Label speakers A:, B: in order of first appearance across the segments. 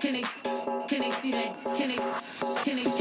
A: Can they, can they see that? Can
B: they, can
A: they?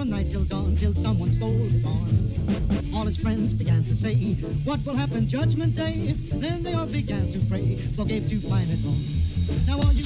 C: From night till dawn till someone stole his arm. All his friends began to say, What will happen judgment day? Then they all began to pray, forgave to find it wrong. Now all you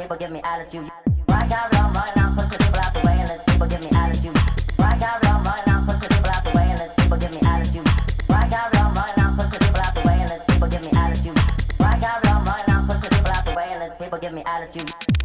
C: people give me attitude. Why can't people out the way,
D: and people
E: give me. Why can't people out the way, and people give me. Why can't people out the way, and people give me. Why can't people out the way, and people give me attitude.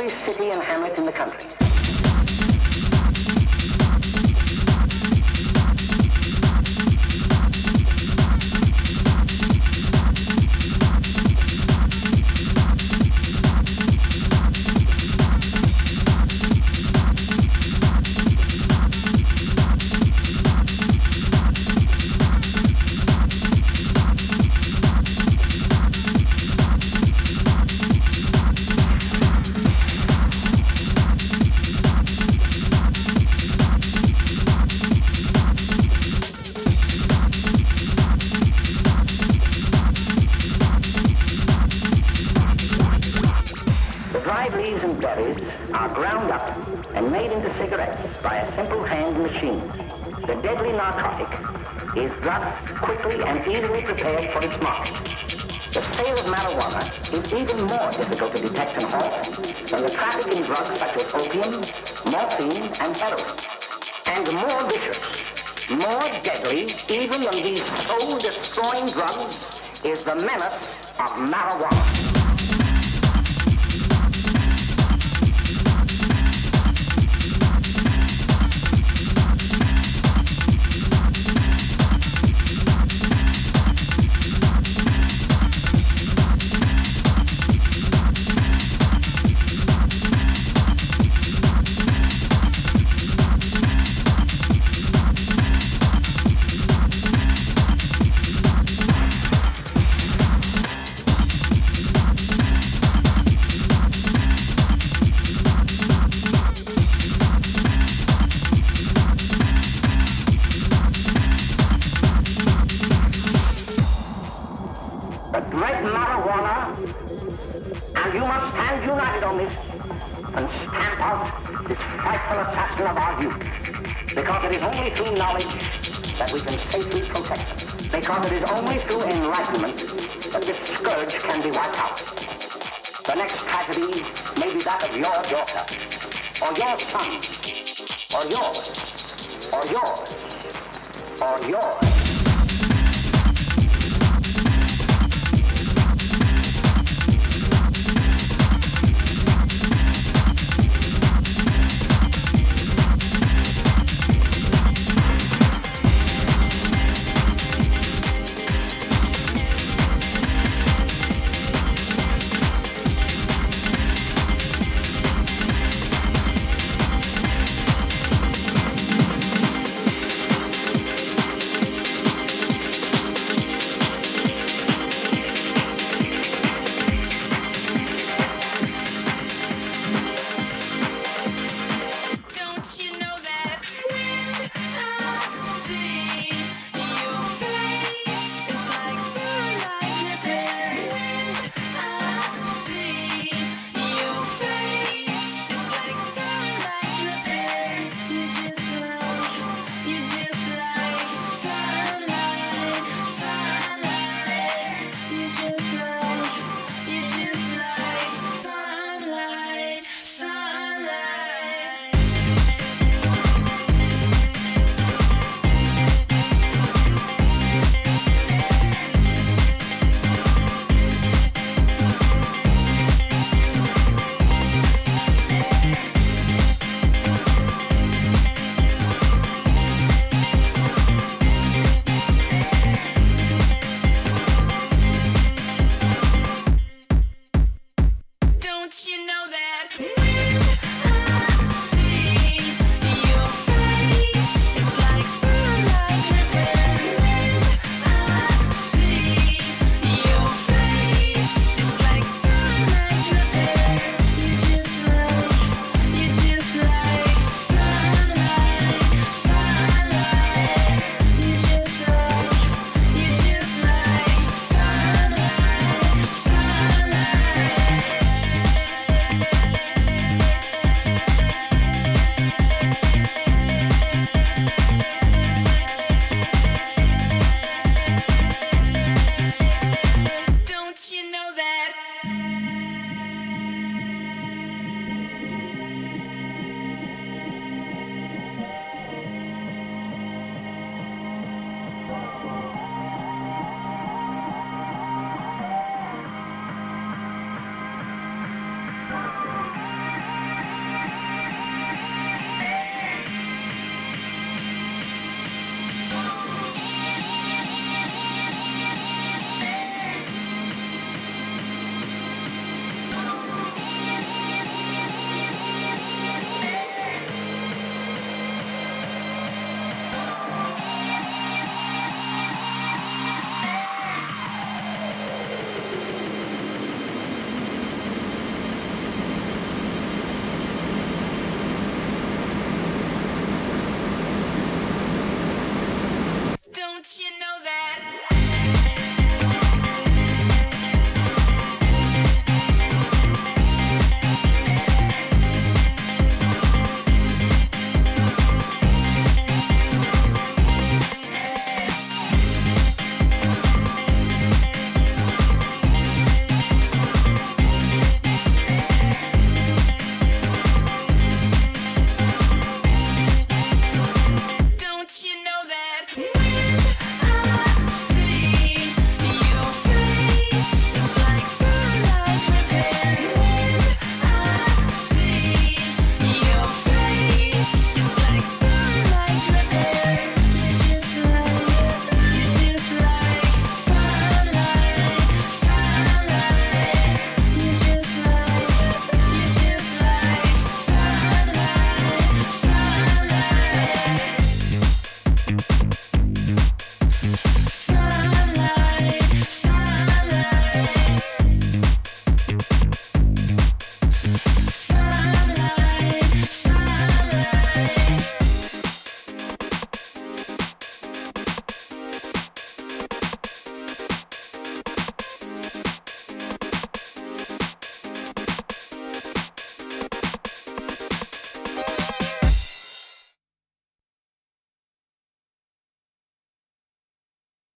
E: Every city and hamlet in the country. The deadly narcotic is thus quickly and easily prepared for its market. The sale of marijuana is even more difficult to detect and halt than the traffic in drugs such as opium, morphine, and heroin. And more vicious, more deadly, even than these soul-destroying drugs, is the menace of marijuana. Can be wiped out. The next tragedy may be that of your daughter, or your son, or yours, or yours, or yours.